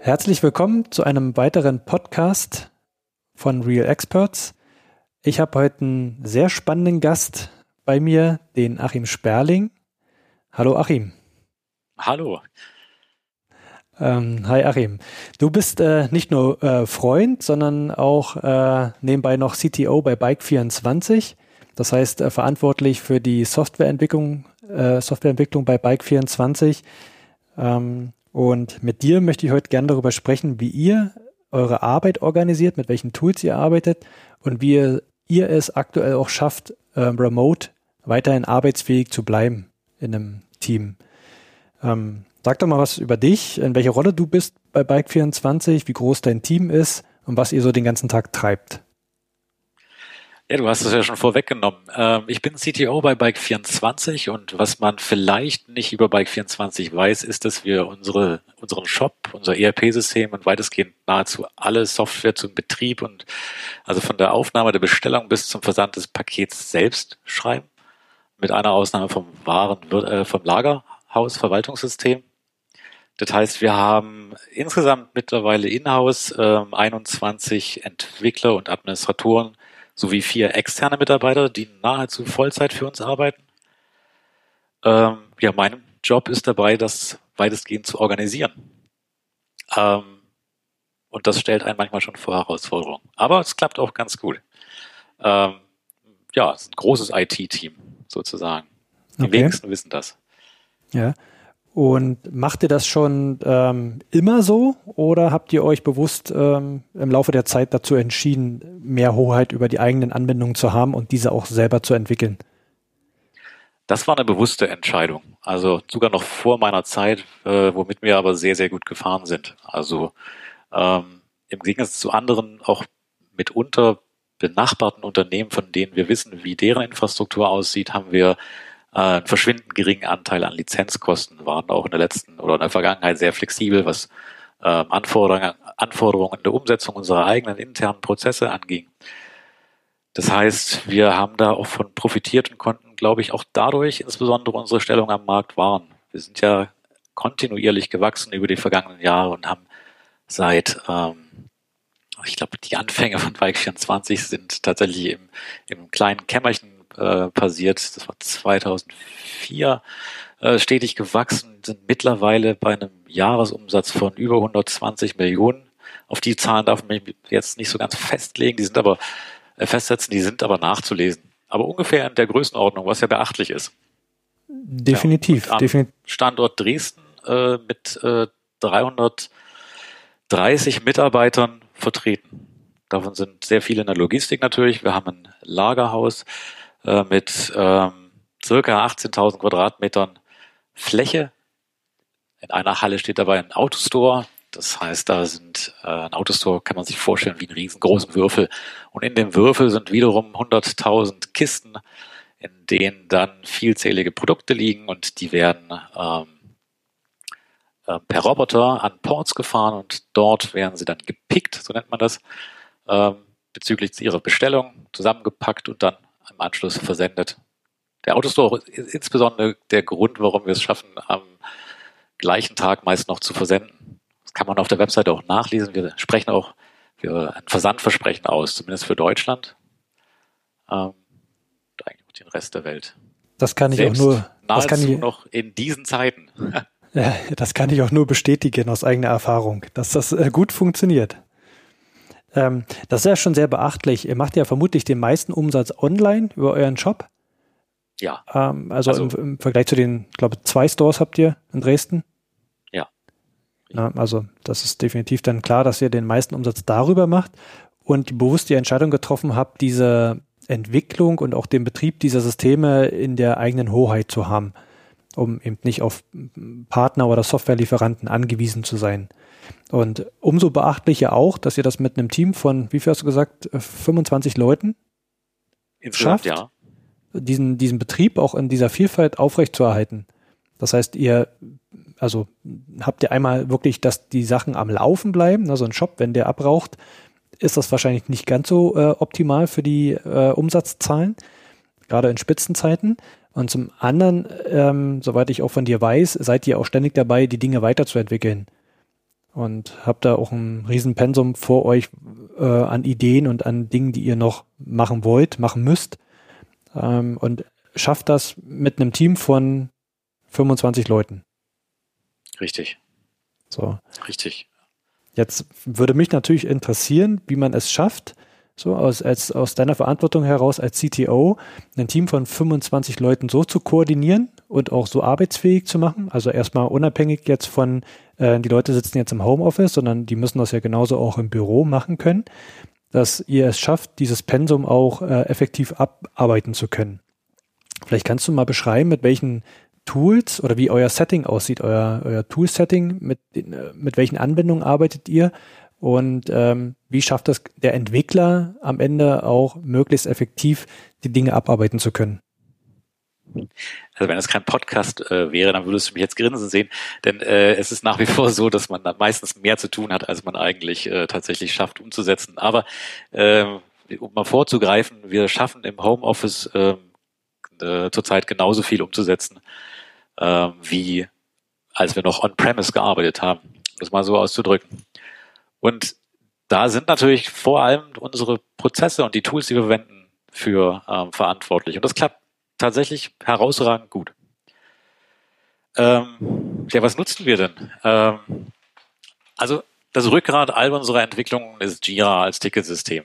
Herzlich willkommen zu einem weiteren Podcast von Real Experts. Ich habe heute einen sehr spannenden Gast bei mir, den Achim Sperling. Hallo Achim. Hallo. Ähm, hi Achim. Du bist äh, nicht nur äh, Freund, sondern auch äh, nebenbei noch CTO bei Bike24. Das heißt äh, verantwortlich für die Softwareentwicklung, äh, Softwareentwicklung bei Bike24. Ähm, und mit dir möchte ich heute gerne darüber sprechen, wie ihr eure Arbeit organisiert, mit welchen Tools ihr arbeitet und wie ihr, ihr es aktuell auch schafft, ähm, remote weiterhin arbeitsfähig zu bleiben in einem Team. Ähm, Sag doch mal was über dich, in welcher Rolle du bist bei Bike24, wie groß dein Team ist und was ihr so den ganzen Tag treibt. Ja, du hast es ja schon vorweggenommen. Ähm, ich bin CTO bei Bike24 und was man vielleicht nicht über Bike24 weiß, ist, dass wir unsere, unseren Shop, unser ERP-System und weitestgehend nahezu alle Software zum Betrieb und also von der Aufnahme der Bestellung bis zum Versand des Pakets selbst schreiben. Mit einer Ausnahme vom Waren, äh, vom Lagerhaus Verwaltungssystem. Das heißt, wir haben insgesamt mittlerweile in-house äh, 21 Entwickler und Administratoren sowie vier externe Mitarbeiter, die nahezu Vollzeit für uns arbeiten. Ähm, ja, mein Job ist dabei, das weitestgehend zu organisieren. Ähm, und das stellt einen manchmal schon vor Herausforderungen. Aber es klappt auch ganz gut. Ähm, ja, es ist ein großes IT-Team sozusagen. Die okay. wenigsten wissen das. Ja. Und macht ihr das schon ähm, immer so oder habt ihr euch bewusst ähm, im Laufe der Zeit dazu entschieden, mehr Hoheit über die eigenen Anwendungen zu haben und diese auch selber zu entwickeln? Das war eine bewusste Entscheidung. Also sogar noch vor meiner Zeit, äh, womit wir aber sehr, sehr gut gefahren sind. Also ähm, im Gegensatz zu anderen auch mitunter benachbarten Unternehmen, von denen wir wissen, wie deren Infrastruktur aussieht, haben wir einen verschwindend geringen Anteil an Lizenzkosten, waren auch in der letzten oder in der Vergangenheit sehr flexibel, was äh, Anforderungen, Anforderungen der Umsetzung unserer eigenen internen Prozesse anging. Das heißt, wir haben da auch von profitiert und konnten, glaube ich, auch dadurch insbesondere unsere Stellung am Markt wahren. Wir sind ja kontinuierlich gewachsen über die vergangenen Jahre und haben seit, ähm, ich glaube, die Anfänge von Bike 24 sind tatsächlich im, im kleinen Kämmerchen äh, passiert. Das war 2004 äh, stetig gewachsen, sind mittlerweile bei einem Jahresumsatz von über 120 Millionen. Auf die Zahlen darf man mich jetzt nicht so ganz festlegen, die sind aber äh, festsetzen, die sind aber nachzulesen. Aber ungefähr in der Größenordnung, was ja beachtlich ist. Definitiv. Ja, definitiv. Standort Dresden äh, mit äh, 330 Mitarbeitern vertreten. Davon sind sehr viele in der Logistik natürlich. Wir haben ein Lagerhaus, äh, mit ähm, circa 18.000 Quadratmetern Fläche. In einer Halle steht dabei ein Autostore. Das heißt, da sind äh, ein Autostore kann man sich vorstellen wie einen riesengroßen Würfel. Und in dem Würfel sind wiederum 100.000 Kisten, in denen dann vielzählige Produkte liegen und die werden ähm, äh, per Roboter an Ports gefahren und dort werden sie dann gepickt, so nennt man das, ähm, bezüglich ihrer Bestellung zusammengepackt und dann im Anschluss versendet. Der Autostore ist insbesondere der Grund, warum wir es schaffen, am gleichen Tag meist noch zu versenden. Das kann man auf der Webseite auch nachlesen. Wir sprechen auch für ein Versandversprechen aus, zumindest für Deutschland. Ähm, und eigentlich auch den Rest der Welt. Das kann ich Selbst auch nur. Das kann ich noch in diesen Zeiten. ja, das kann ich auch nur bestätigen aus eigener Erfahrung, dass das äh, gut funktioniert. Ähm, das ist ja schon sehr beachtlich. Ihr macht ja vermutlich den meisten Umsatz online über euren Shop. Ja. Ähm, also, also im, im, Vergleich zu den, ich glaube, zwei Stores habt ihr in Dresden. Ja. ja. Also das ist definitiv dann klar, dass ihr den meisten Umsatz darüber macht und bewusst die Entscheidung getroffen habt, diese Entwicklung und auch den Betrieb dieser Systeme in der eigenen Hoheit zu haben, um eben nicht auf Partner oder Softwarelieferanten angewiesen zu sein. Und umso beachtlicher auch, dass ihr das mit einem Team von, wie viel hast du gesagt, 25 äh, Leuten Insgesamt, schafft, ja. diesen, diesen Betrieb auch in dieser Vielfalt aufrechtzuerhalten. Das heißt, ihr, also habt ihr einmal wirklich, dass die Sachen am Laufen bleiben, also ein Shop, wenn der abraucht, ist das wahrscheinlich nicht ganz so äh, optimal für die äh, Umsatzzahlen, gerade in Spitzenzeiten. Und zum anderen, ähm, soweit ich auch von dir weiß, seid ihr auch ständig dabei, die Dinge weiterzuentwickeln. Und habt da auch ein Riesenpensum vor euch äh, an Ideen und an Dingen, die ihr noch machen wollt, machen müsst. Ähm, und schafft das mit einem Team von 25 Leuten. Richtig. So. Richtig. Jetzt würde mich natürlich interessieren, wie man es schafft, so aus, als, aus deiner Verantwortung heraus als CTO ein Team von 25 Leuten so zu koordinieren und auch so arbeitsfähig zu machen. Also erstmal unabhängig jetzt von, äh, die Leute sitzen jetzt im Homeoffice, sondern die müssen das ja genauso auch im Büro machen können, dass ihr es schafft, dieses Pensum auch äh, effektiv abarbeiten zu können. Vielleicht kannst du mal beschreiben, mit welchen Tools oder wie euer Setting aussieht, euer, euer Tool-Setting, mit, mit welchen Anwendungen arbeitet ihr und ähm, wie schafft das der Entwickler am Ende auch möglichst effektiv die Dinge abarbeiten zu können? Also wenn es kein Podcast äh, wäre, dann würdest du mich jetzt grinsen sehen, denn äh, es ist nach wie vor so, dass man da meistens mehr zu tun hat, als man eigentlich äh, tatsächlich schafft umzusetzen. Aber äh, um mal vorzugreifen, wir schaffen im Homeoffice äh, äh, zurzeit genauso viel umzusetzen äh, wie als wir noch on-premise gearbeitet haben, um das mal so auszudrücken. Und da sind natürlich vor allem unsere Prozesse und die Tools, die wir verwenden, für ähm, verantwortlich. Und das klappt tatsächlich herausragend gut. Ähm, ja, was nutzen wir denn? Ähm, also das Rückgrat all unserer Entwicklungen ist Jira als Ticketsystem.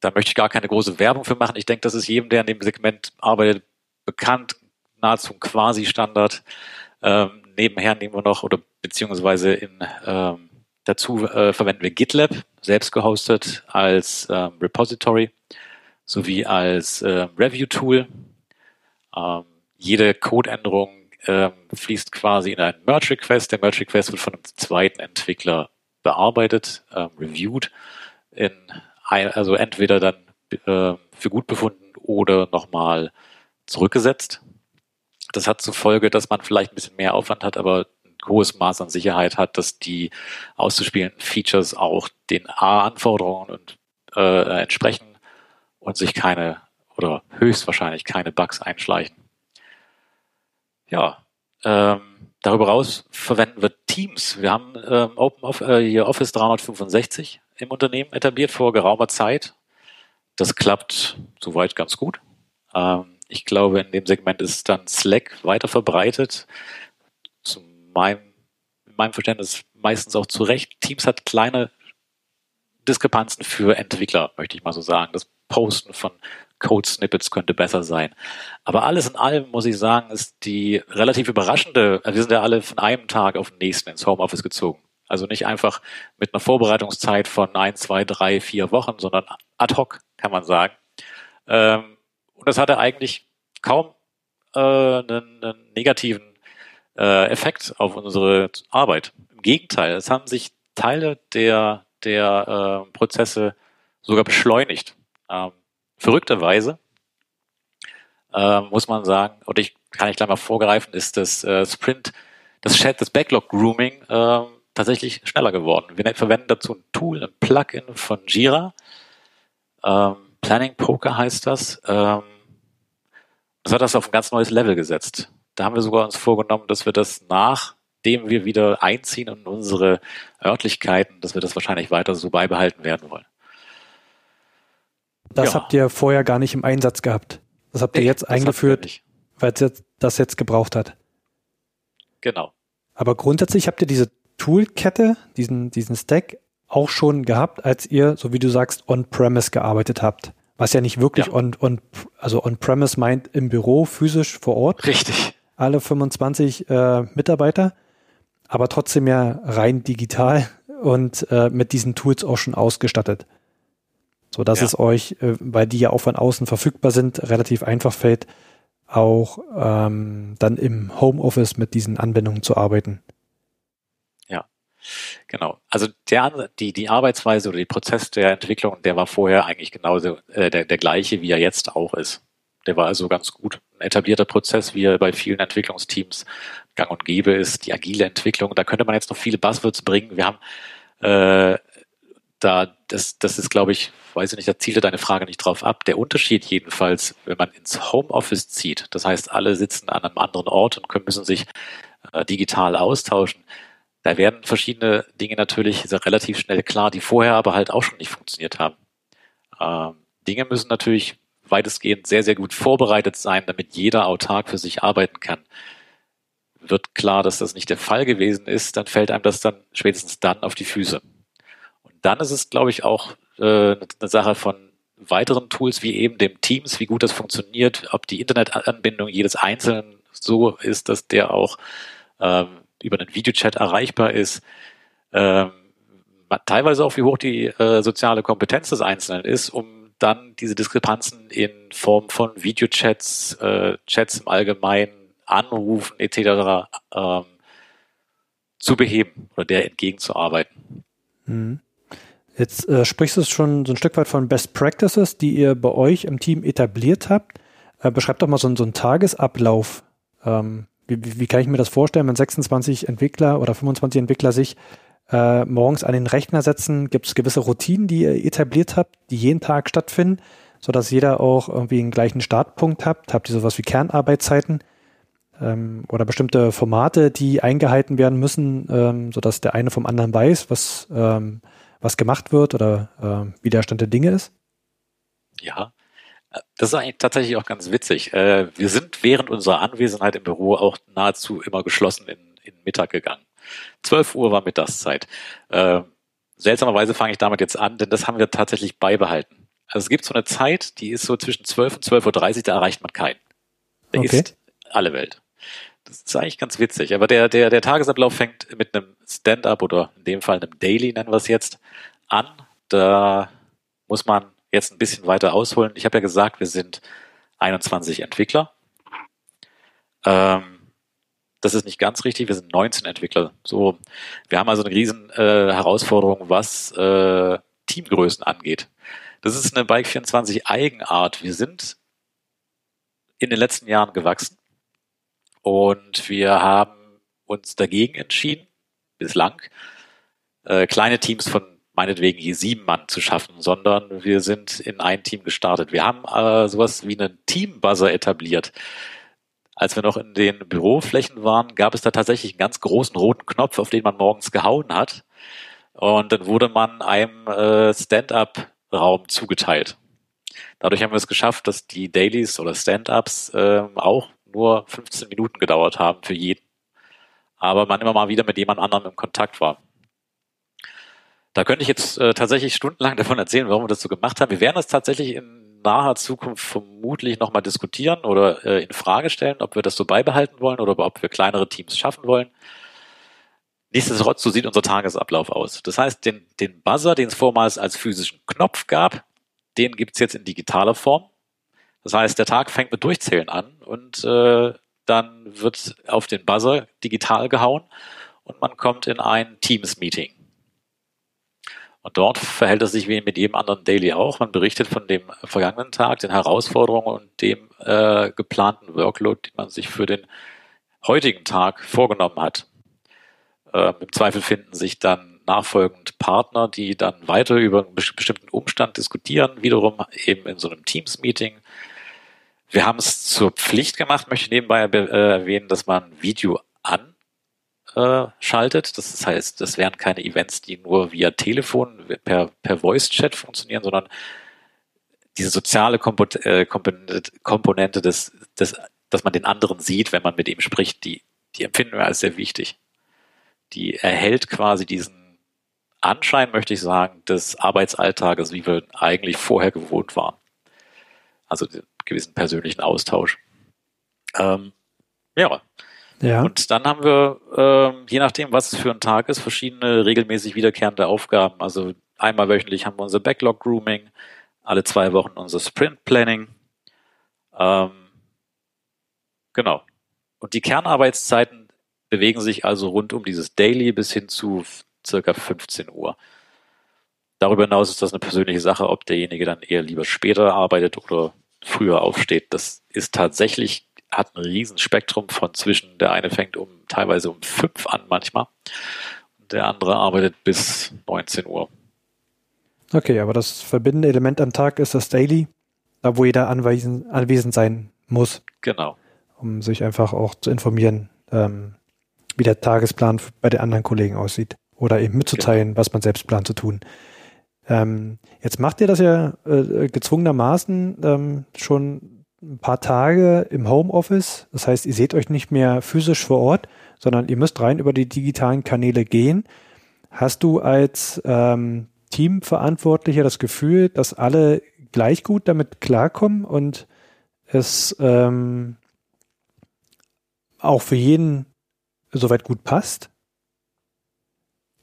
Da möchte ich gar keine große Werbung für machen. Ich denke, das ist jedem, der in dem Segment arbeitet, bekannt nahezu ein Quasi-Standard. Ähm, nebenher nehmen wir noch oder beziehungsweise in ähm, dazu äh, verwenden wir GitLab, selbst gehostet als ähm, Repository sowie als äh, Review-Tool. Ähm, jede Codeänderung ähm, fließt quasi in einen Merge-Request. Der Merge-Request wird von einem zweiten Entwickler bearbeitet, ähm, reviewed, in ein, also entweder dann äh, für gut befunden oder nochmal zurückgesetzt. Das hat zur Folge, dass man vielleicht ein bisschen mehr Aufwand hat, aber ein hohes Maß an Sicherheit hat, dass die auszuspielenden Features auch den A-Anforderungen äh, entsprechen und sich keine oder höchstwahrscheinlich keine Bugs einschleichen. Ja, ähm, darüber hinaus verwenden wir Teams. Wir haben ähm, Open Office, äh, Office 365 im Unternehmen etabliert vor geraumer Zeit. Das klappt soweit ganz gut. Ähm, ich glaube, in dem Segment ist dann Slack weiter verbreitet. Zu meinem, in meinem Verständnis meistens auch zu Recht. Teams hat kleine Diskrepanzen für Entwickler, möchte ich mal so sagen. Das Posten von Code-Snippets könnte besser sein. Aber alles in allem muss ich sagen, ist die relativ überraschende, wir sind ja alle von einem Tag auf den nächsten ins Homeoffice gezogen. Also nicht einfach mit einer Vorbereitungszeit von ein, zwei, drei, vier Wochen, sondern ad hoc, kann man sagen. Ähm, und das hatte eigentlich kaum äh, einen, einen negativen äh, Effekt auf unsere Arbeit. Im Gegenteil, es haben sich Teile der, der äh, Prozesse sogar beschleunigt. Verrückterweise äh, muss man sagen, und ich kann ich gleich mal vorgreifen, ist das äh, Sprint, das Chat, das Backlog Grooming äh, tatsächlich schneller geworden. Wir verwenden dazu ein Tool, ein Plugin von Jira. Ähm, Planning Poker heißt das. Ähm, das hat das auf ein ganz neues Level gesetzt. Da haben wir sogar uns vorgenommen, dass wir das nachdem wir wieder einziehen in unsere Örtlichkeiten, dass wir das wahrscheinlich weiter so beibehalten werden wollen. Das ja. habt ihr vorher gar nicht im Einsatz gehabt. Das habt ihr nee, jetzt eingeführt, weil es das jetzt gebraucht hat. Genau. Aber grundsätzlich habt ihr diese Toolkette, diesen, diesen Stack auch schon gehabt, als ihr, so wie du sagst, on-premise gearbeitet habt. Was ja nicht wirklich ja. on, on, also on-premise meint im Büro, physisch vor Ort. Richtig. Alle 25 äh, Mitarbeiter, aber trotzdem ja rein digital und äh, mit diesen Tools auch schon ausgestattet. So dass ja. es euch, äh, weil die ja auch von außen verfügbar sind, relativ einfach fällt, auch ähm, dann im Homeoffice mit diesen Anwendungen zu arbeiten. Genau. Also der, die, die Arbeitsweise oder die Prozess der Entwicklung, der war vorher eigentlich genauso äh, der, der gleiche, wie er jetzt auch ist. Der war also ganz gut. Ein etablierter Prozess, wie er bei vielen Entwicklungsteams gang und gäbe ist, die agile Entwicklung. Da könnte man jetzt noch viele Buzzwords bringen. Wir haben äh, da, das, das ist, glaube ich, weiß ich nicht, da zielte deine Frage nicht drauf ab. Der Unterschied jedenfalls, wenn man ins Homeoffice zieht, das heißt, alle sitzen an einem anderen Ort und können, müssen sich äh, digital austauschen, da werden verschiedene Dinge natürlich relativ schnell klar, die vorher aber halt auch schon nicht funktioniert haben. Ähm, Dinge müssen natürlich weitestgehend sehr, sehr gut vorbereitet sein, damit jeder autark für sich arbeiten kann. Wird klar, dass das nicht der Fall gewesen ist, dann fällt einem das dann spätestens dann auf die Füße. Dann ist es, glaube ich, auch äh, eine Sache von weiteren Tools wie eben dem Teams, wie gut das funktioniert, ob die Internetanbindung jedes Einzelnen so ist, dass der auch ähm, über einen Videochat erreichbar ist, ähm, teilweise auch wie hoch die äh, soziale Kompetenz des Einzelnen ist, um dann diese Diskrepanzen in Form von Videochats, äh, Chats im Allgemeinen, Anrufen etc. Ähm, zu beheben oder der entgegenzuarbeiten. Mhm. Jetzt äh, sprichst du schon so ein Stück weit von Best Practices, die ihr bei euch im Team etabliert habt. Äh, beschreibt doch mal so, so einen Tagesablauf. Ähm, wie, wie kann ich mir das vorstellen, wenn 26 Entwickler oder 25 Entwickler sich äh, morgens an den Rechner setzen? Gibt es gewisse Routinen, die ihr etabliert habt, die jeden Tag stattfinden, sodass jeder auch irgendwie einen gleichen Startpunkt habt? Habt ihr sowas wie Kernarbeitszeiten? Ähm, oder bestimmte Formate, die eingehalten werden müssen, ähm, sodass der eine vom anderen weiß, was, ähm, was gemacht wird oder äh, wie der Stand der Dinge ist? Ja, das ist eigentlich tatsächlich auch ganz witzig. Äh, wir sind während unserer Anwesenheit im Büro auch nahezu immer geschlossen in, in Mittag gegangen. 12 Uhr war Mittagszeit. Äh, seltsamerweise fange ich damit jetzt an, denn das haben wir tatsächlich beibehalten. Also es gibt so eine Zeit, die ist so zwischen 12 und 12.30 Uhr, da erreicht man keinen. Der okay. ist alle Welt. Das ist eigentlich ganz witzig. Aber der, der, der Tagesablauf fängt mit einem Stand-up oder in dem Fall einem Daily, nennen wir es jetzt, an. Da muss man jetzt ein bisschen weiter ausholen. Ich habe ja gesagt, wir sind 21 Entwickler. Ähm, das ist nicht ganz richtig, wir sind 19 Entwickler. So, wir haben also eine riesen äh, Herausforderung, was äh, Teamgrößen angeht. Das ist eine Bike 24 Eigenart. Wir sind in den letzten Jahren gewachsen und wir haben uns dagegen entschieden, bislang, äh, kleine Teams von meinetwegen hier sieben Mann zu schaffen, sondern wir sind in ein Team gestartet. Wir haben äh, sowas wie einen Team-Buzzer etabliert. Als wir noch in den Büroflächen waren, gab es da tatsächlich einen ganz großen roten Knopf, auf den man morgens gehauen hat. Und dann wurde man einem äh, Stand-up-Raum zugeteilt. Dadurch haben wir es geschafft, dass die Dailies oder Stand-ups äh, auch nur 15 Minuten gedauert haben für jeden. Aber man immer mal wieder mit jemand anderem im Kontakt war. Da könnte ich jetzt äh, tatsächlich stundenlang davon erzählen, warum wir das so gemacht haben. Wir werden das tatsächlich in naher Zukunft vermutlich nochmal diskutieren oder äh, in Frage stellen, ob wir das so beibehalten wollen oder ob wir kleinere Teams schaffen wollen. Nichtsdestotrotz, so sieht unser Tagesablauf aus. Das heißt, den, den Buzzer, den es vormals als physischen Knopf gab, den gibt's jetzt in digitaler Form. Das heißt, der Tag fängt mit Durchzählen an und äh, dann wird auf den Buzzer digital gehauen und man kommt in ein Teams-Meeting. Und dort verhält es sich wie mit jedem anderen Daily auch. Man berichtet von dem vergangenen Tag, den Herausforderungen und dem äh, geplanten Workload, den man sich für den heutigen Tag vorgenommen hat. Ähm, Im Zweifel finden sich dann nachfolgend Partner, die dann weiter über einen bestimmten Umstand diskutieren, wiederum eben in so einem Teams-Meeting. Wir haben es zur Pflicht gemacht, möchte ich nebenbei äh, erwähnen, dass man Video an äh. Das heißt, das wären keine Events, die nur via Telefon, per, per Voice-Chat funktionieren, sondern diese soziale äh, Komponente des, des, dass man den anderen sieht, wenn man mit ihm spricht, die, die empfinden wir als sehr wichtig. Die erhält quasi diesen Anschein, möchte ich sagen, des Arbeitsalltages, wie wir eigentlich vorher gewohnt waren. Also gewissen persönlichen Austausch. Ähm, ja, ja. Und dann haben wir, ähm, je nachdem, was es für ein Tag ist, verschiedene regelmäßig wiederkehrende Aufgaben. Also einmal wöchentlich haben wir unser Backlog Grooming, alle zwei Wochen unser Sprint Planning. Ähm, genau. Und die Kernarbeitszeiten bewegen sich also rund um dieses Daily bis hin zu circa 15 Uhr. Darüber hinaus ist das eine persönliche Sache, ob derjenige dann eher lieber später arbeitet oder früher aufsteht. Das ist tatsächlich hat ein Riesenspektrum von zwischen, der eine fängt um teilweise um fünf an manchmal und der andere arbeitet bis 19 Uhr. Okay, aber das verbindende Element am Tag ist das Daily, da wo jeder anwesend, anwesend sein muss. Genau. Um sich einfach auch zu informieren, ähm, wie der Tagesplan bei den anderen Kollegen aussieht. Oder eben mitzuteilen, genau. was man selbst plant zu tun. Ähm, jetzt macht ihr das ja äh, gezwungenermaßen ähm, schon ein paar Tage im Homeoffice. Das heißt, ihr seht euch nicht mehr physisch vor Ort, sondern ihr müsst rein über die digitalen Kanäle gehen. Hast du als ähm, Teamverantwortlicher das Gefühl, dass alle gleich gut damit klarkommen und es ähm, auch für jeden soweit gut passt?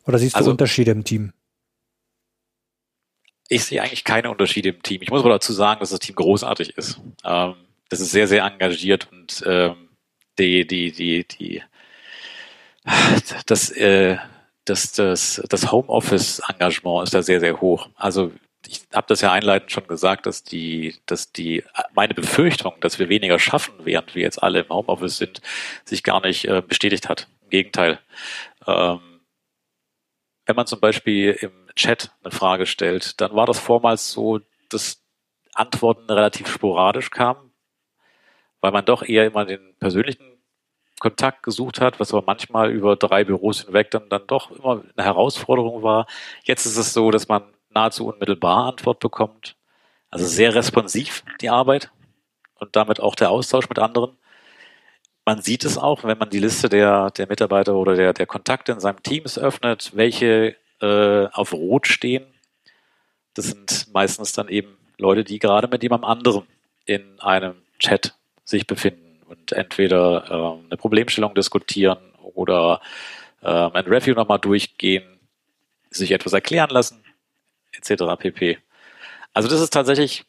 Oder siehst also, du Unterschiede im Team? Ich sehe eigentlich keine Unterschiede im Team. Ich muss aber dazu sagen, dass das Team großartig ist. Ähm, das ist sehr, sehr engagiert und ähm, die, die, die, die, das, äh, das, das, das Homeoffice-Engagement ist da sehr, sehr hoch. Also ich habe das ja einleitend schon gesagt, dass die, dass die meine Befürchtung, dass wir weniger schaffen, während wir jetzt alle im Homeoffice sind, sich gar nicht äh, bestätigt hat. Im Gegenteil. Ähm, wenn man zum Beispiel im Chat eine Frage stellt, dann war das vormals so, dass Antworten relativ sporadisch kamen, weil man doch eher immer den persönlichen Kontakt gesucht hat, was aber manchmal über drei Büros hinweg dann, dann doch immer eine Herausforderung war. Jetzt ist es so, dass man nahezu unmittelbar Antwort bekommt. Also sehr responsiv die Arbeit und damit auch der Austausch mit anderen. Man sieht es auch, wenn man die Liste der, der Mitarbeiter oder der, der Kontakte in seinem Teams öffnet, welche äh, auf Rot stehen. Das sind meistens dann eben Leute, die gerade mit jemandem anderen in einem Chat sich befinden und entweder äh, eine Problemstellung diskutieren oder äh, ein Review nochmal durchgehen, sich etwas erklären lassen, etc. pp. Also das ist tatsächlich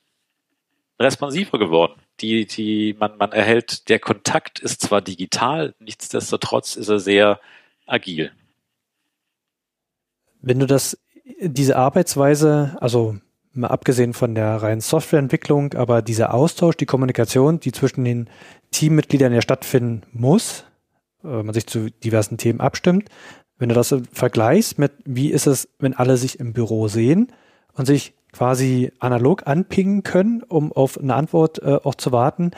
responsiver geworden die, die, man, man erhält, der Kontakt ist zwar digital, nichtsdestotrotz ist er sehr agil. Wenn du das, diese Arbeitsweise, also mal abgesehen von der reinen Softwareentwicklung, aber dieser Austausch, die Kommunikation, die zwischen den Teammitgliedern ja stattfinden muss, wenn äh, man sich zu diversen Themen abstimmt, wenn du das vergleichst mit, wie ist es, wenn alle sich im Büro sehen und sich quasi analog anpingen können, um auf eine Antwort äh, auch zu warten,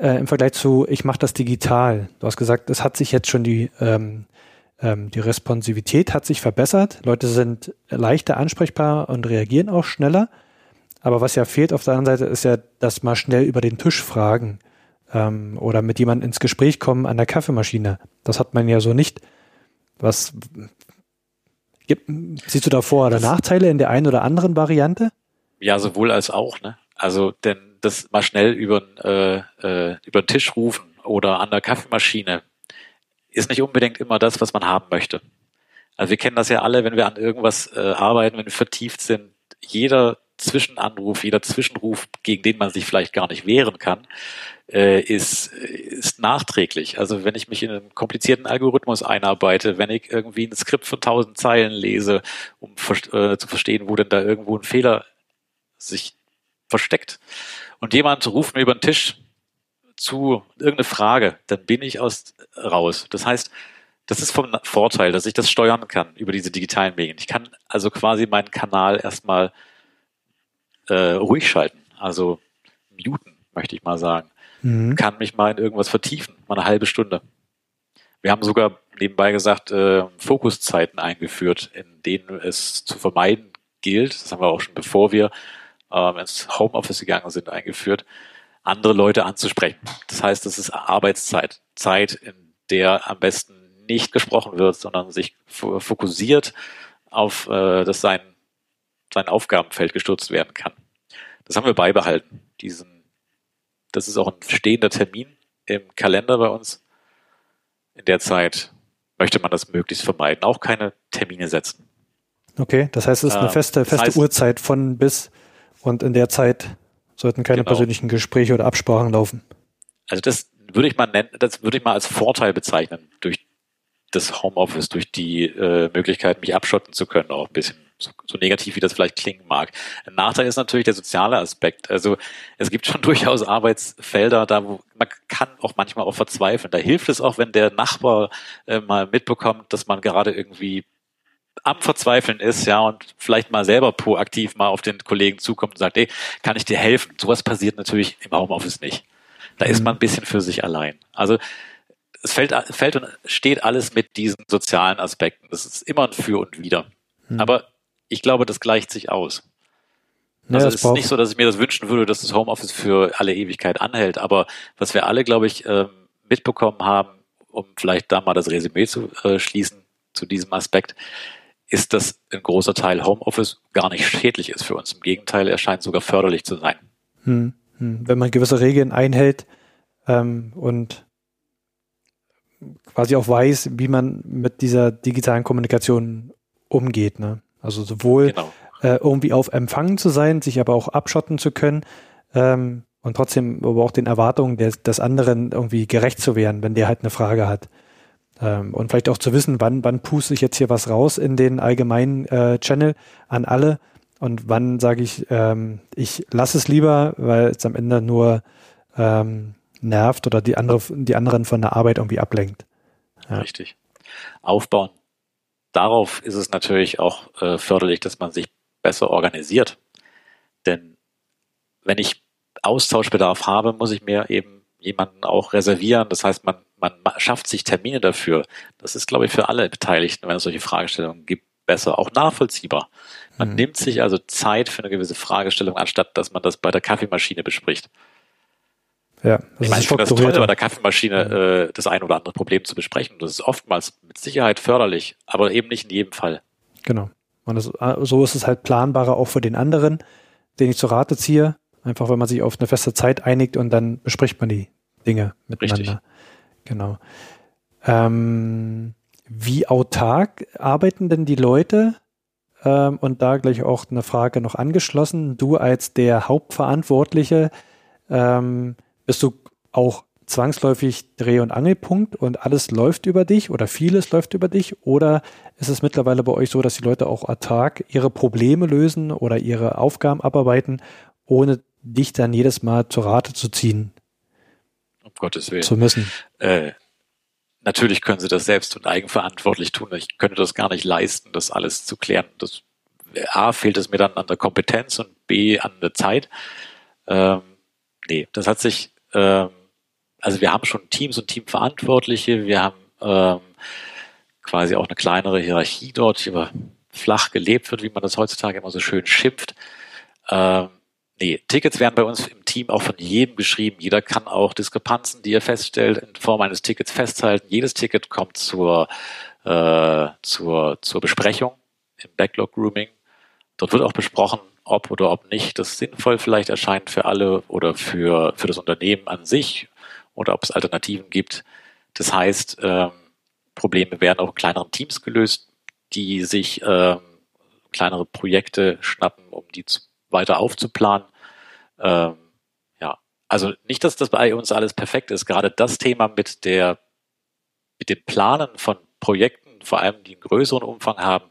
äh, im Vergleich zu, ich mache das digital. Du hast gesagt, es hat sich jetzt schon die, ähm, ähm, die Responsivität hat sich verbessert. Leute sind leichter ansprechbar und reagieren auch schneller. Aber was ja fehlt auf der anderen Seite ist ja, dass mal schnell über den Tisch fragen ähm, oder mit jemandem ins Gespräch kommen an der Kaffeemaschine. Das hat man ja so nicht. Was, Gibt, siehst du da Vor- oder Nachteile in der einen oder anderen Variante? Ja, sowohl als auch. Ne? Also denn das mal schnell über, äh, äh, über den Tisch rufen oder an der Kaffeemaschine ist nicht unbedingt immer das, was man haben möchte. Also wir kennen das ja alle, wenn wir an irgendwas äh, arbeiten, wenn wir vertieft sind. Jeder Zwischenanruf, jeder Zwischenruf, gegen den man sich vielleicht gar nicht wehren kann, äh, ist, ist nachträglich. Also wenn ich mich in einen komplizierten Algorithmus einarbeite, wenn ich irgendwie ein Skript von tausend Zeilen lese, um äh, zu verstehen, wo denn da irgendwo ein Fehler sich versteckt und jemand ruft mir über den Tisch zu irgendeine Frage, dann bin ich aus raus. Das heißt, das ist vom Vorteil, dass ich das steuern kann über diese digitalen Medien. Ich kann also quasi meinen Kanal erstmal äh, ruhig schalten, also muten, möchte ich mal sagen. Mhm. Kann mich mal in irgendwas vertiefen, mal eine halbe Stunde. Wir haben sogar nebenbei gesagt, äh, Fokuszeiten eingeführt, in denen es zu vermeiden gilt, das haben wir auch schon bevor wir ähm, ins Homeoffice gegangen sind, eingeführt, andere Leute anzusprechen. Das heißt, es ist Arbeitszeit, Zeit, in der am besten nicht gesprochen wird, sondern sich fokussiert auf äh, das sein sein Aufgabenfeld gestürzt werden kann. Das haben wir beibehalten. Diesen, das ist auch ein stehender Termin im Kalender bei uns. In der Zeit möchte man das möglichst vermeiden, auch keine Termine setzen. Okay, das heißt, es ist eine ähm, feste, feste heißt, Uhrzeit von bis und in der Zeit sollten keine genau. persönlichen Gespräche oder Absprachen laufen. Also das würde ich mal nennen, das würde ich mal als Vorteil bezeichnen durch das Homeoffice, durch die äh, Möglichkeit, mich abschotten zu können, auch ein bisschen so, so negativ wie das vielleicht klingen mag. Ein Nachteil ist natürlich der soziale Aspekt. Also es gibt schon durchaus Arbeitsfelder, da wo man kann auch manchmal auch verzweifeln. Da hilft es auch, wenn der Nachbar äh, mal mitbekommt, dass man gerade irgendwie am Verzweifeln ist, ja, und vielleicht mal selber proaktiv mal auf den Kollegen zukommt und sagt, ey, kann ich dir helfen? Sowas passiert natürlich im Homeoffice nicht. Da ist mhm. man ein bisschen für sich allein. Also es fällt, fällt und steht alles mit diesen sozialen Aspekten. Das ist immer ein Für und Wider. Mhm. Aber ich glaube, das gleicht sich aus. Also ja, es ist nicht so, dass ich mir das wünschen würde, dass das Homeoffice für alle Ewigkeit anhält. Aber was wir alle, glaube ich, ähm, mitbekommen haben, um vielleicht da mal das Resümee zu äh, schließen zu diesem Aspekt, ist, dass ein großer Teil Homeoffice gar nicht schädlich ist für uns. Im Gegenteil, er scheint sogar förderlich zu sein. Hm, hm. Wenn man gewisse Regeln einhält ähm, und quasi auch weiß, wie man mit dieser digitalen Kommunikation umgeht. Ne? Also sowohl genau. äh, irgendwie auf Empfangen zu sein, sich aber auch abschotten zu können ähm, und trotzdem aber auch den Erwartungen des, des anderen irgendwie gerecht zu werden, wenn der halt eine Frage hat. Ähm, und vielleicht auch zu wissen, wann, wann puste ich jetzt hier was raus in den allgemeinen äh, Channel an alle und wann sage ich, ähm, ich lasse es lieber, weil es am Ende nur ähm, nervt oder die, andere, die anderen von der Arbeit irgendwie ablenkt. Ja. Richtig. Aufbauen. Darauf ist es natürlich auch äh, förderlich, dass man sich besser organisiert. Denn wenn ich Austauschbedarf habe, muss ich mir eben jemanden auch reservieren. Das heißt, man, man schafft sich Termine dafür. Das ist, glaube ich, für alle Beteiligten, wenn es solche Fragestellungen gibt, besser, auch nachvollziehbar. Man mhm. nimmt sich also Zeit für eine gewisse Fragestellung, anstatt dass man das bei der Kaffeemaschine bespricht. Ja, das ich meine, ich finde das toll, bei der Kaffeemaschine mhm. äh, das ein oder andere Problem zu besprechen. Das ist oftmals mit Sicherheit förderlich, aber eben nicht in jedem Fall. Genau. Und das, äh, so ist es halt planbarer auch für den anderen, den ich zur Rate ziehe. Einfach, wenn man sich auf eine feste Zeit einigt und dann bespricht man die Dinge miteinander. Richtig. Genau. Ähm, wie autark arbeiten denn die Leute? Ähm, und da gleich auch eine Frage noch angeschlossen. Du als der Hauptverantwortliche, ähm, bist du auch zwangsläufig Dreh- und Angelpunkt und alles läuft über dich oder vieles läuft über dich? Oder ist es mittlerweile bei euch so, dass die Leute auch autark ihre Probleme lösen oder ihre Aufgaben abarbeiten, ohne dich dann jedes Mal zur Rate zu ziehen? Gottes Willen. Zu müssen. Äh, natürlich können sie das selbst und eigenverantwortlich tun. Ich könnte das gar nicht leisten, das alles zu klären. Das, A, fehlt es mir dann an der Kompetenz und B, an der Zeit. Ähm, nee, das hat sich, ähm, also wir haben schon Teams und Teamverantwortliche, wir haben ähm, quasi auch eine kleinere Hierarchie dort, die aber flach gelebt wird, wie man das heutzutage immer so schön schimpft. Ähm, nee, Tickets werden bei uns im Team auch von jedem geschrieben. Jeder kann auch Diskrepanzen, die er feststellt, in Form eines Tickets festhalten. Jedes Ticket kommt zur, äh, zur, zur Besprechung im Backlog Grooming. Dort wird auch besprochen, ob oder ob nicht das sinnvoll vielleicht erscheint für alle oder für, für das Unternehmen an sich oder ob es Alternativen gibt. Das heißt, ähm, Probleme werden auch in kleineren Teams gelöst, die sich ähm, kleinere Projekte schnappen, um die zu, weiter aufzuplanen. Ähm, ja, also nicht, dass das bei uns alles perfekt ist. Gerade das Thema mit der mit dem Planen von Projekten, vor allem die einen größeren Umfang haben,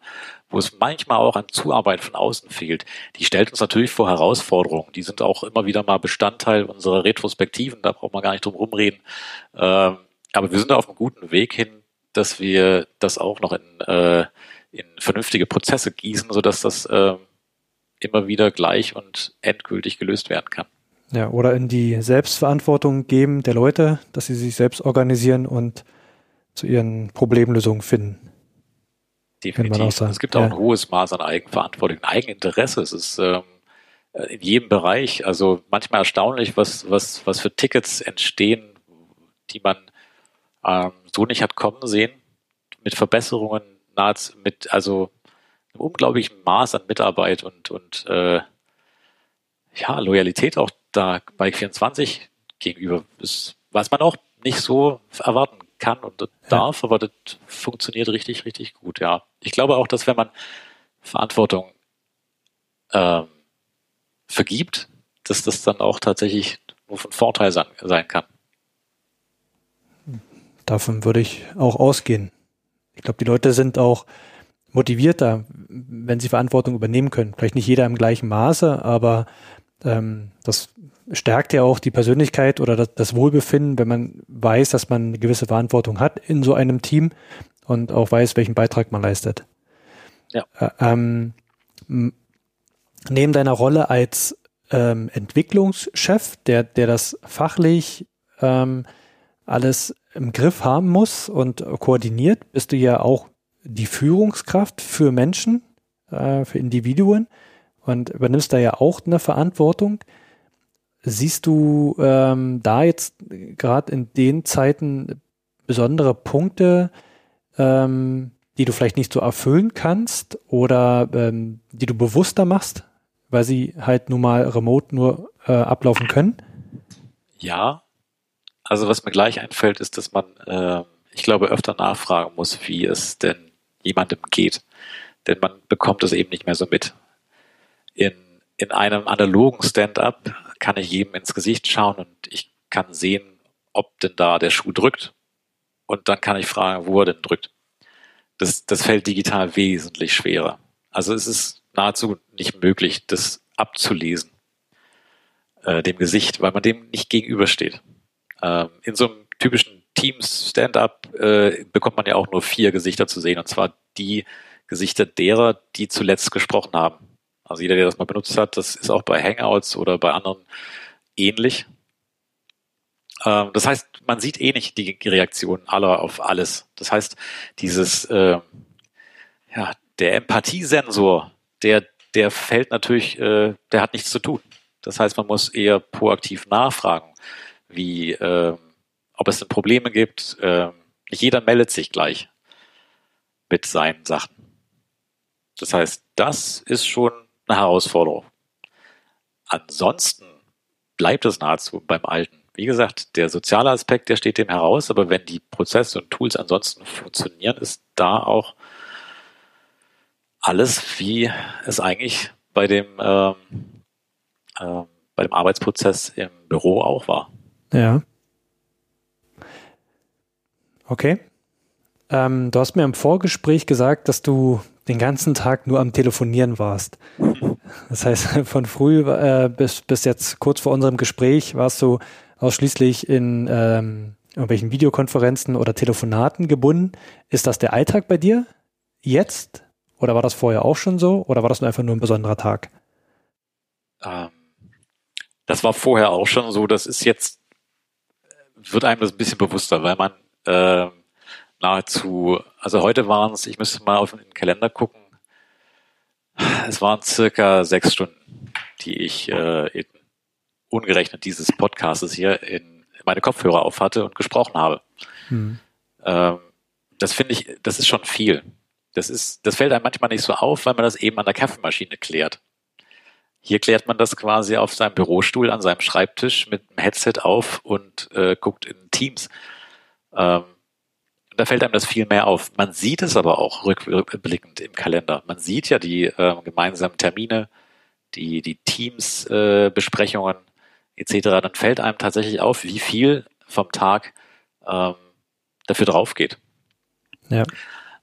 wo es manchmal auch an Zuarbeit von außen fehlt, die stellt uns natürlich vor Herausforderungen. Die sind auch immer wieder mal Bestandteil unserer Retrospektiven, da braucht man gar nicht drum rumreden. Ähm, aber wir sind auf einem guten Weg hin, dass wir das auch noch in, äh, in vernünftige Prozesse gießen, sodass das äh, immer wieder gleich und endgültig gelöst werden kann. Ja, oder in die Selbstverantwortung geben der Leute, dass sie sich selbst organisieren und zu ihren Problemlösungen finden. Definitiv. Es gibt auch ein hohes Maß an Eigenverantwortung, Eigeninteresse. Es ist ähm, in jedem Bereich, also manchmal erstaunlich, was, was, was für Tickets entstehen, die man ähm, so nicht hat kommen sehen, mit Verbesserungen, nahezu mit, also einem unglaublichen Maß an Mitarbeit und, und äh, ja, Loyalität auch da bei 24 gegenüber, ist, was man auch nicht so erwarten kann und darf, ja. aber das funktioniert richtig, richtig gut, ja. Ich glaube auch, dass wenn man Verantwortung ähm, vergibt, dass das dann auch tatsächlich nur von Vorteil sein, sein kann. Davon würde ich auch ausgehen. Ich glaube, die Leute sind auch motivierter, wenn sie Verantwortung übernehmen können. Vielleicht nicht jeder im gleichen Maße, aber ähm, das stärkt ja auch die Persönlichkeit oder das, das, Wohlbefinden, wenn man weiß, dass man eine gewisse Verantwortung hat in so einem Team und auch weiß, welchen Beitrag man leistet. Ja. Äh, ähm, neben deiner Rolle als ähm, Entwicklungschef, der, der das fachlich ähm, alles im Griff haben muss und koordiniert, bist du ja auch die Führungskraft für Menschen, äh, für Individuen und übernimmst da ja auch eine Verantwortung. Siehst du ähm, da jetzt gerade in den Zeiten besondere Punkte, ähm, die du vielleicht nicht so erfüllen kannst oder ähm, die du bewusster machst, weil sie halt nun mal remote nur äh, ablaufen können? Ja, also was mir gleich einfällt, ist, dass man, äh, ich glaube, öfter nachfragen muss, wie es denn jemandem geht. Denn man bekommt es eben nicht mehr so mit. In, in einem analogen Stand-up kann ich jedem ins Gesicht schauen und ich kann sehen, ob denn da der Schuh drückt. Und dann kann ich fragen, wo er denn drückt. Das, das fällt digital wesentlich schwerer. Also es ist nahezu nicht möglich, das abzulesen, äh, dem Gesicht, weil man dem nicht gegenübersteht. Ähm, in so einem typischen Teams-Stand-up äh, bekommt man ja auch nur vier Gesichter zu sehen, und zwar die Gesichter derer, die zuletzt gesprochen haben. Also jeder, der das mal benutzt hat, das ist auch bei Hangouts oder bei anderen ähnlich. Ähm, das heißt, man sieht eh nicht die Reaktion aller auf alles. Das heißt, dieses, äh, ja, der Empathiesensor, der, der fällt natürlich, äh, der hat nichts zu tun. Das heißt, man muss eher proaktiv nachfragen wie äh, ob es denn Probleme gibt. Äh, nicht jeder meldet sich gleich mit seinen Sachen. Das heißt, das ist schon eine Herausforderung. Ansonsten bleibt es nahezu beim Alten. Wie gesagt, der soziale Aspekt, der steht dem heraus, aber wenn die Prozesse und Tools ansonsten funktionieren, ist da auch alles, wie es eigentlich bei dem, ähm, äh, bei dem Arbeitsprozess im Büro auch war. Ja. Okay. Ähm, du hast mir im Vorgespräch gesagt, dass du den ganzen Tag nur am Telefonieren warst. Das heißt, von früh äh, bis, bis jetzt kurz vor unserem Gespräch warst du ausschließlich in ähm, irgendwelchen Videokonferenzen oder Telefonaten gebunden. Ist das der Alltag bei dir jetzt? Oder war das vorher auch schon so? Oder war das nur einfach nur ein besonderer Tag? Ähm, das war vorher auch schon so. Das ist jetzt wird einem das ein bisschen bewusster, weil man äh, nahezu, also heute waren es, ich müsste mal auf den Kalender gucken, es waren circa sechs Stunden, die ich äh, in, ungerechnet dieses Podcastes hier in meine Kopfhörer auf hatte und gesprochen habe. Hm. Ähm, das finde ich, das ist schon viel. Das ist, das fällt einem manchmal nicht so auf, weil man das eben an der Kaffeemaschine klärt. Hier klärt man das quasi auf seinem Bürostuhl an seinem Schreibtisch mit einem Headset auf und äh, guckt in Teams. Ähm, da fällt einem das viel mehr auf. Man sieht es aber auch rückblickend im Kalender. Man sieht ja die äh, gemeinsamen Termine, die, die Teams-Besprechungen äh, etc. Dann fällt einem tatsächlich auf, wie viel vom Tag ähm, dafür drauf geht. Ja.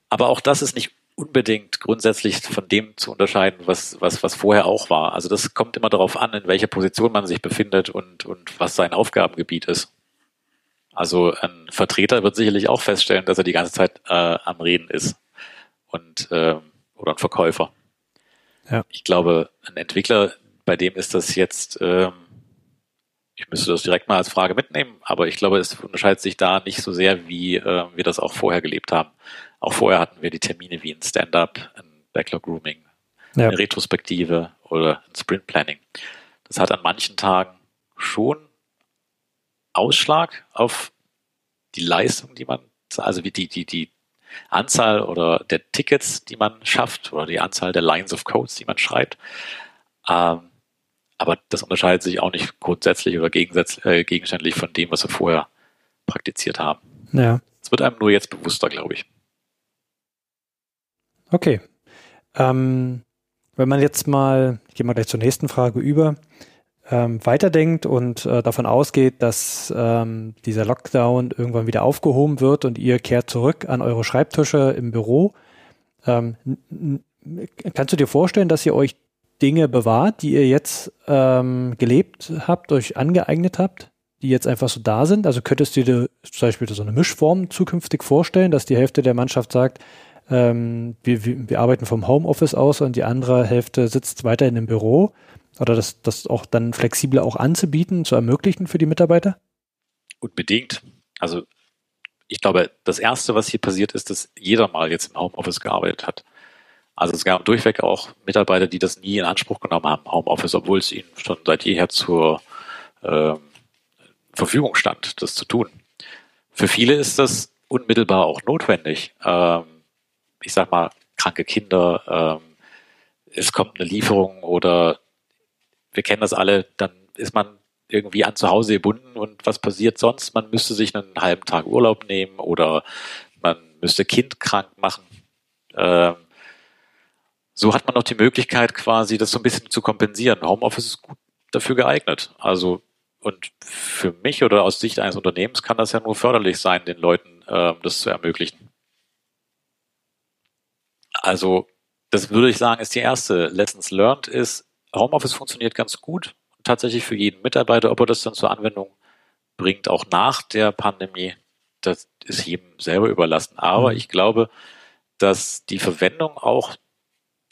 Aber auch das ist nicht unbedingt grundsätzlich von dem zu unterscheiden, was, was, was vorher auch war. Also das kommt immer darauf an, in welcher Position man sich befindet und, und was sein Aufgabengebiet ist. Also ein Vertreter wird sicherlich auch feststellen, dass er die ganze Zeit äh, am Reden ist und äh, oder ein Verkäufer. Ja. Ich glaube, ein Entwickler, bei dem ist das jetzt, ähm, ich müsste das direkt mal als Frage mitnehmen, aber ich glaube, es unterscheidet sich da nicht so sehr, wie äh, wir das auch vorher gelebt haben. Auch vorher hatten wir die Termine wie ein Stand-up, ein Backlog-Grooming, ja. eine Retrospektive oder ein Sprint-Planning. Das hat an manchen Tagen schon Ausschlag auf die Leistung, die man, also wie die, die, die Anzahl oder der Tickets, die man schafft oder die Anzahl der Lines of Codes, die man schreibt. Ähm, aber das unterscheidet sich auch nicht grundsätzlich oder äh, gegenständlich von dem, was wir vorher praktiziert haben. Ja. Es wird einem nur jetzt bewusster, glaube ich. Okay. Ähm, wenn man jetzt mal, ich gehe mal gleich zur nächsten Frage über, ähm, weiterdenkt und äh, davon ausgeht, dass ähm, dieser Lockdown irgendwann wieder aufgehoben wird und ihr kehrt zurück an eure Schreibtische im Büro, ähm, kannst du dir vorstellen, dass ihr euch Dinge bewahrt, die ihr jetzt ähm, gelebt habt, euch angeeignet habt, die jetzt einfach so da sind? Also könntest du dir zum Beispiel so eine Mischform zukünftig vorstellen, dass die Hälfte der Mannschaft sagt, ähm, wir, wir arbeiten vom Homeoffice aus und die andere Hälfte sitzt weiterhin im Büro? Oder das, das auch dann flexibler auch anzubieten, zu ermöglichen für die Mitarbeiter? Unbedingt. Also ich glaube, das Erste, was hier passiert ist, dass jeder mal jetzt im Homeoffice gearbeitet hat. Also es gab durchweg auch Mitarbeiter, die das nie in Anspruch genommen haben, Homeoffice, obwohl es ihnen schon seit jeher zur äh, Verfügung stand, das zu tun. Für viele ist das unmittelbar auch notwendig. Ähm, ich sag mal, kranke Kinder, ähm, es kommt eine Lieferung oder wir kennen das alle, dann ist man irgendwie an zu Hause gebunden und was passiert sonst? Man müsste sich einen halben Tag Urlaub nehmen oder man müsste Kind krank machen. Ähm, so hat man noch die Möglichkeit, quasi das so ein bisschen zu kompensieren. Homeoffice ist gut dafür geeignet. Also, und für mich oder aus Sicht eines Unternehmens kann das ja nur förderlich sein, den Leuten äh, das zu ermöglichen. Also, das würde ich sagen, ist die erste Lessons learned ist, Homeoffice funktioniert ganz gut. Tatsächlich für jeden Mitarbeiter, ob er das dann zur Anwendung bringt, auch nach der Pandemie, das ist jedem selber überlassen. Aber mhm. ich glaube, dass die Verwendung auch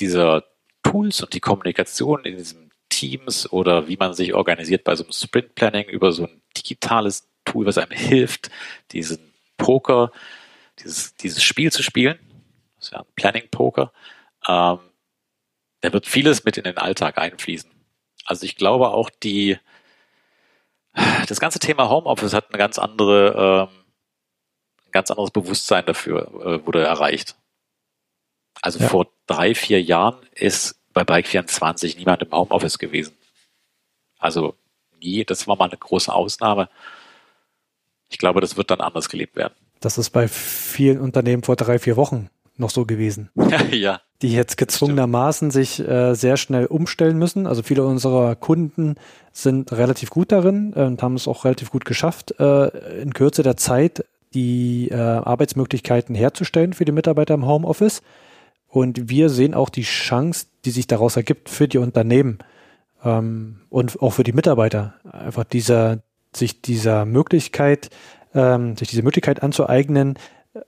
dieser Tools und die Kommunikation in diesem Teams oder wie man sich organisiert bei so einem Sprint Planning über so ein digitales Tool, was einem hilft, diesen Poker, dieses, dieses Spiel zu spielen. Das ist ja ein Planning Poker. Ähm, da wird vieles mit in den Alltag einfließen. Also ich glaube auch die, das ganze Thema Homeoffice hat eine ganz andere, ähm, ein ganz anderes Bewusstsein dafür äh, wurde erreicht. Also ja. vor drei, vier Jahren ist bei Bike24 niemand im Homeoffice gewesen. Also nie, das war mal eine große Ausnahme. Ich glaube, das wird dann anders gelebt werden. Das ist bei vielen Unternehmen vor drei, vier Wochen noch so gewesen. ja. Die jetzt gezwungenermaßen sich äh, sehr schnell umstellen müssen. Also viele unserer Kunden sind relativ gut darin äh, und haben es auch relativ gut geschafft, äh, in Kürze der Zeit die äh, Arbeitsmöglichkeiten herzustellen für die Mitarbeiter im Homeoffice. Und wir sehen auch die Chance, die sich daraus ergibt für die Unternehmen ähm, und auch für die Mitarbeiter. Einfach dieser, sich dieser Möglichkeit, ähm, sich diese Möglichkeit anzueignen,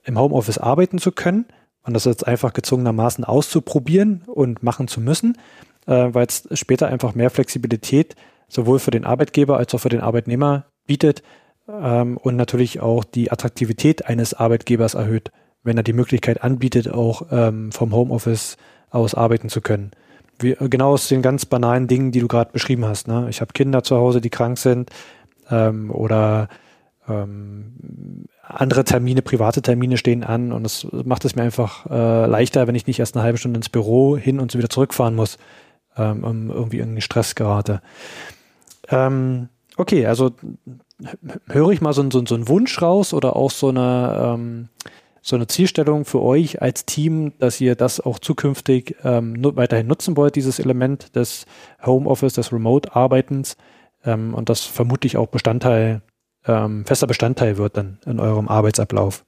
im Homeoffice arbeiten zu können und das jetzt einfach gezwungenermaßen auszuprobieren und machen zu müssen, äh, weil es später einfach mehr Flexibilität sowohl für den Arbeitgeber als auch für den Arbeitnehmer bietet ähm, und natürlich auch die Attraktivität eines Arbeitgebers erhöht, wenn er die Möglichkeit anbietet, auch ähm, vom Homeoffice aus arbeiten zu können. Wie, genau aus den ganz banalen Dingen, die du gerade beschrieben hast. Ne? Ich habe Kinder zu Hause, die krank sind ähm, oder ähm, andere Termine, private Termine stehen an und das macht es mir einfach äh, leichter, wenn ich nicht erst eine halbe Stunde ins Büro hin und wieder zurückfahren muss, ähm, um irgendwie in Stress gerate. Ähm, okay, also höre ich mal so, so, so einen Wunsch raus oder auch so eine, ähm, so eine Zielstellung für euch als Team, dass ihr das auch zukünftig ähm, weiterhin nutzen wollt, dieses Element des Homeoffice, des Remote-Arbeitens ähm, und das vermutlich auch Bestandteil ähm, fester Bestandteil wird dann in eurem Arbeitsablauf.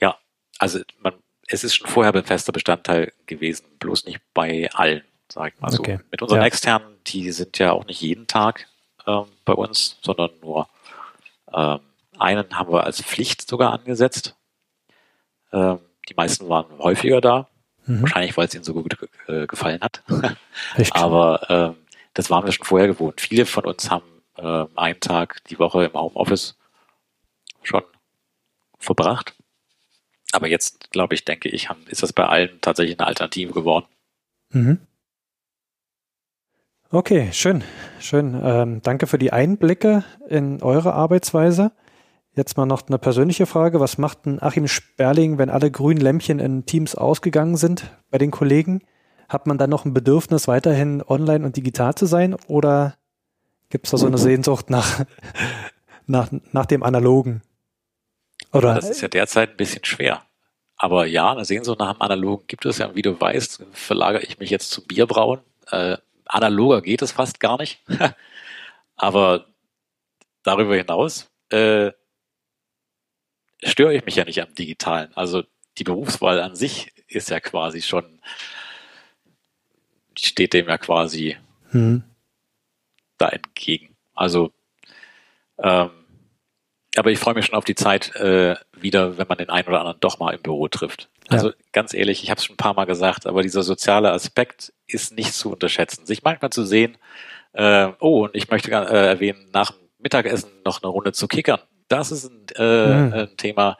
Ja, also man, es ist schon vorher ein fester Bestandteil gewesen, bloß nicht bei allen, sag ich mal okay. so. Mit unseren ja. externen, die sind ja auch nicht jeden Tag ähm, bei uns, sondern nur ähm, einen haben wir als Pflicht sogar angesetzt. Ähm, die meisten waren häufiger da, mhm. wahrscheinlich weil es ihnen so gut äh, gefallen hat. Aber ähm, das waren wir schon vorher gewohnt. Viele von uns haben äh, einen Tag die Woche im Homeoffice schon verbracht. Aber jetzt, glaube ich, denke ich, haben, ist das bei allen tatsächlich eine Alternative geworden. Mhm. Okay, schön, schön. Ähm, danke für die Einblicke in eure Arbeitsweise. Jetzt mal noch eine persönliche Frage. Was macht ein Achim Sperling, wenn alle grünen Lämpchen in Teams ausgegangen sind bei den Kollegen? Hat man dann noch ein Bedürfnis, weiterhin online und digital zu sein oder Gibt es da so eine Sehnsucht nach, nach, nach dem Analogen? Oder? Das ist ja derzeit ein bisschen schwer. Aber ja, eine Sehnsucht nach dem Analogen gibt es ja. wie du weißt, verlagere ich mich jetzt zum Bierbrauen. Äh, analoger geht es fast gar nicht. Aber darüber hinaus äh, störe ich mich ja nicht am Digitalen. Also die Berufswahl an sich ist ja quasi schon, steht dem ja quasi hm da entgegen. Also ähm, Aber ich freue mich schon auf die Zeit äh, wieder, wenn man den einen oder anderen doch mal im Büro trifft. Also ja. ganz ehrlich, ich habe es schon ein paar Mal gesagt, aber dieser soziale Aspekt ist nicht zu unterschätzen. Sich manchmal zu sehen, äh, oh, und ich möchte äh, erwähnen, nach dem Mittagessen noch eine Runde zu kickern. Das ist ein, äh, mhm. ein Thema,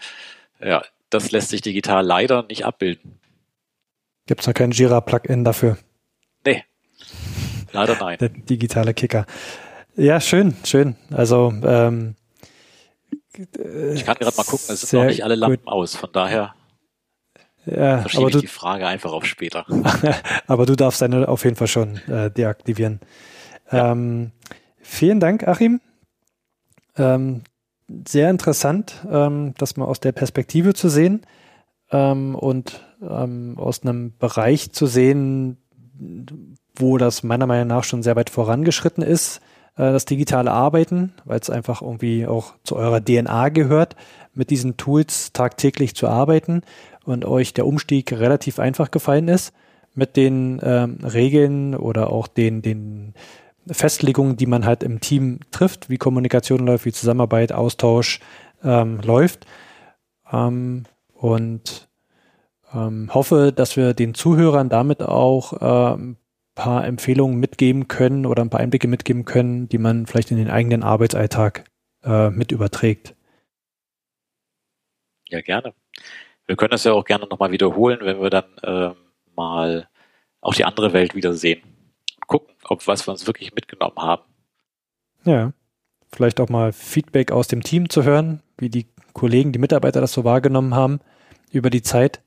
ja, das lässt sich digital leider nicht abbilden. Gibt es noch kein Jira-Plugin dafür? Nee, leider nein. Der digitale Kicker. Ja, schön, schön. Also ähm, ich kann gerade mal gucken, es sind noch nicht alle Lampen gut. aus, von daher ja, verschiebe ich du, die Frage einfach auf später. aber du darfst deine auf jeden Fall schon äh, deaktivieren. Ja. Ähm, vielen Dank, Achim. Ähm, sehr interessant, ähm, das mal aus der Perspektive zu sehen ähm, und ähm, aus einem Bereich zu sehen, wo das meiner Meinung nach schon sehr weit vorangeschritten ist, äh, das digitale Arbeiten, weil es einfach irgendwie auch zu eurer DNA gehört, mit diesen Tools tagtäglich zu arbeiten und euch der Umstieg relativ einfach gefallen ist mit den ähm, Regeln oder auch den, den Festlegungen, die man halt im Team trifft, wie Kommunikation läuft, wie Zusammenarbeit, Austausch ähm, läuft. Ähm, und ähm, hoffe, dass wir den Zuhörern damit auch äh, ein paar Empfehlungen mitgeben können oder ein paar Einblicke mitgeben können, die man vielleicht in den eigenen Arbeitsalltag äh, mit überträgt. Ja, gerne. Wir können das ja auch gerne nochmal wiederholen, wenn wir dann äh, mal auch die andere Welt wiedersehen gucken, ob was wir uns wirklich mitgenommen haben. Ja, vielleicht auch mal Feedback aus dem Team zu hören, wie die Kollegen, die Mitarbeiter das so wahrgenommen haben über die Zeit,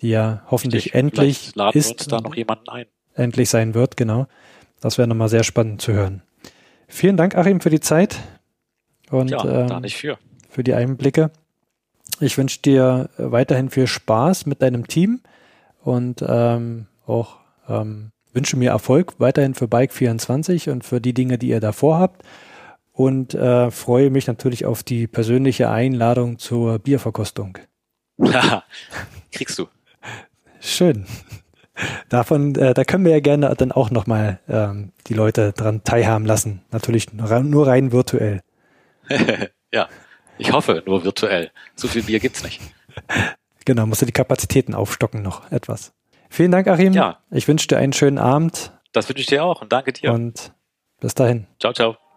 die ja hoffentlich Richtig. endlich laden ist. Wir uns da noch jemanden ein. Endlich sein wird, genau. Das wäre nochmal sehr spannend zu hören. Vielen Dank, Achim, für die Zeit und ja, ähm, für. für die Einblicke. Ich wünsche dir weiterhin viel Spaß mit deinem Team und ähm, auch ähm, wünsche mir Erfolg weiterhin für Bike24 und für die Dinge, die ihr davor habt. Und äh, freue mich natürlich auf die persönliche Einladung zur Bierverkostung. Kriegst du. Schön. Davon, äh, da können wir ja gerne dann auch nochmal ähm, die Leute dran teilhaben lassen. Natürlich nur rein virtuell. ja, ich hoffe nur virtuell. So viel Bier gibt's nicht. Genau, musst du die Kapazitäten aufstocken noch etwas. Vielen Dank, Achim. Ja. Ich wünsche dir einen schönen Abend. Das wünsche ich dir auch und danke dir. Und bis dahin. Ciao, ciao.